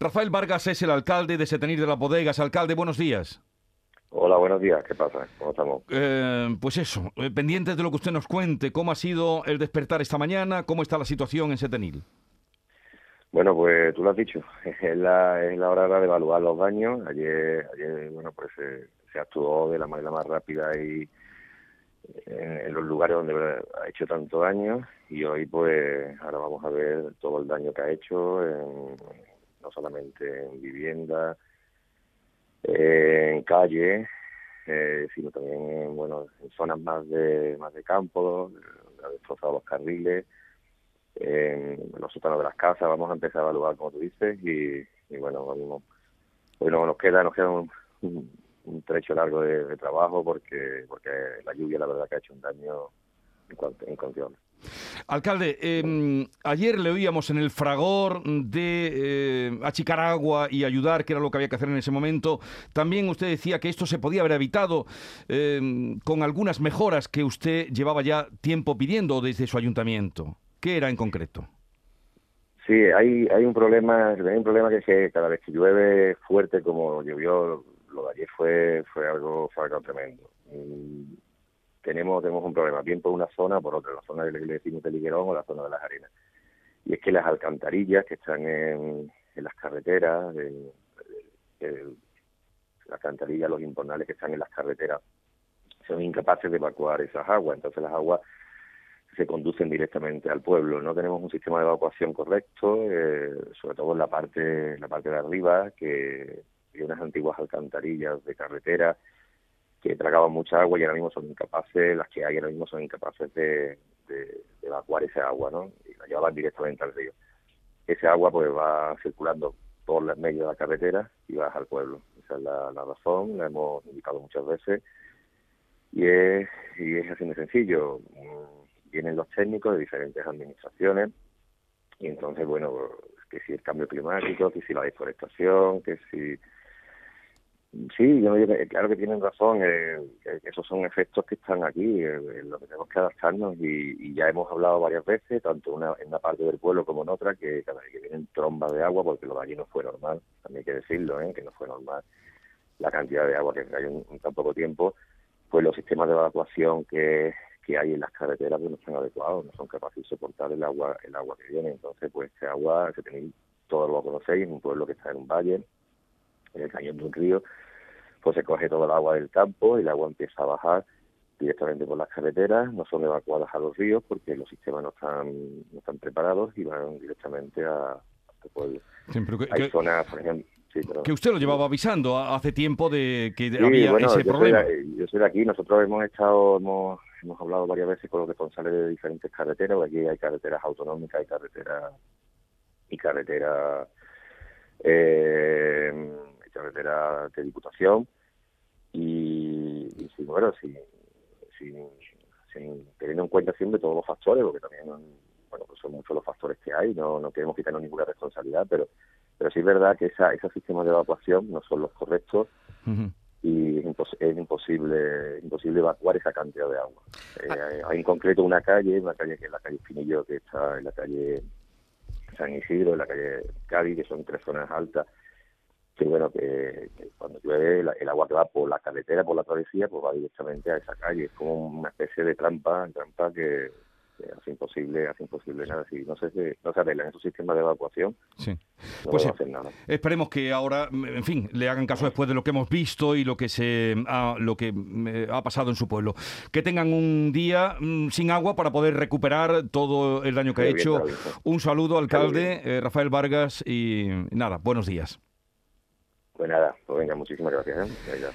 Rafael Vargas es el alcalde de Setenir de las Bodegas. Alcalde, buenos días. Hola, buenos días. ¿Qué pasa? ¿Cómo estamos? Eh, pues eso, eh, pendientes de lo que usted nos cuente. ¿Cómo ha sido el despertar esta mañana? ¿Cómo está la situación en Setenil? Bueno, pues tú lo has dicho. Es la, es la hora de evaluar los daños. Ayer, ayer bueno, pues se, se actuó de la manera más rápida y en, los lugares donde ha hecho tanto daño y hoy pues ahora vamos a ver todo el daño que ha hecho no solamente en vivienda en calle eh, sino también en bueno en zonas más de más de campo ha destrozado los carriles en los sótanos de las casas vamos a empezar a evaluar como tú dices y, bueno hoy no, nos queda nos queda un un trecho largo de, trabajo porque porque la lluvia la verdad que ha hecho un daño incontrolable. Alcalde, eh, ayer le oíamos en el fragor de eh, achicar agua y ayudar, que era lo que había que hacer en ese momento. También usted decía que esto se podía haber evitado eh, con algunas mejoras que usted llevaba ya tiempo pidiendo desde su ayuntamiento. ¿Qué era en concreto? Sí, hay, hay un problema, hay un problema que es que cada vez que llueve fuerte como llovió lo de ayer fue fue algo fue algo tremendo tenemos tenemos un problema bien por una zona por otra la zona que le decimos de Liguerón o la zona de las arenas y es que las alcantarillas que están en, en las carreteras en, las alcantarillas los imponales que están en las carreteras son incapaces de evacuar esas aguas entonces las aguas se conducen directamente al pueblo. No tenemos un sistema de evacuación correcto, eh, sobre todo en la parte, la parte de arriba, que y unas antiguas alcantarillas de carretera que tragaban mucha agua y ahora mismo son incapaces, las que hay ahora mismo son incapaces de, evacuar ese agua, ¿no? Y la llevaban directamente al río. Ese agua pues va circulando por el medio de la carretera y va al pueblo. Esa es la, razón, la hemos indicado muchas veces y es, y es así de sencillo. Vienen los técnicos de diferentes administraciones y entonces, bueno, que si el cambio climático, que si la deforestación, que si Sí, yo, claro que tienen razón, eh, esos son efectos que están aquí, eh, en lo que tenemos que adaptarnos y, ya hemos hablado varias veces, tanto una, en una parte del pueblo como en otra, que cada vez que vienen trombas de agua, porque lo de allí no fue normal, también hay que decirlo, ¿eh? que no fue normal la cantidad de agua que hay en, tan poco tiempo, pues los sistemas de evacuación que, que hay en las carreteras pues no están adecuados, no son capaces de soportar el agua el agua que viene, entonces pues ese agua, que tenéis, todos lo conocéis, es un pueblo que está en un valle, en el cañón de un río, pues se coge todo el agua del campo y el agua empieza a bajar directamente por las carreteras, no son evacuadas a los ríos porque los sistemas no están, no están preparados y van directamente a, al pueblo. Hay zonas, por ejemplo... que usted lo llevaba avisando hace tiempo de que había ese problema. yo soy de aquí, nosotros hemos estado, hemos, hemos hablado varias veces con los responsables de diferentes carreteras, aquí hay carreteras autonómicas, hay carreteras y carreteras eh, carretera de Diputación y, y bueno, sin, teniendo en cuenta siempre todos los factores, porque también bueno, pues son muchos los factores que hay, no, no queremos quitarnos ninguna responsabilidad, pero pero sí es verdad que esa, esos sistemas de evacuación no son los correctos y es, imposible imposible evacuar esa cantidad de agua. Eh, hay en concreto una calle, una calle que es la calle Espinillo, que está en la calle San Isidro, en la calle Cádiz, que son tres zonas altas, que bueno, que, cuando llueve el, agua que va por la carretera, por la travesía, pues va directamente a esa calle. Es como una especie de trampa, trampa que, hace imposible, hace imposible nada. Si no se, no se arreglan esos sistemas de evacuación, sí. no pues hacer nada. Esperemos que ahora, en fin, le hagan caso después de lo que hemos visto y lo que se ha, lo que eh, ha pasado en su pueblo. Que tengan un día mm, sin agua para poder recuperar todo el daño que ha hecho. Un saludo, alcalde eh, Rafael Vargas, y nada, buenos días. Pues nada, pues venga, muchísimas gracias. ¿eh?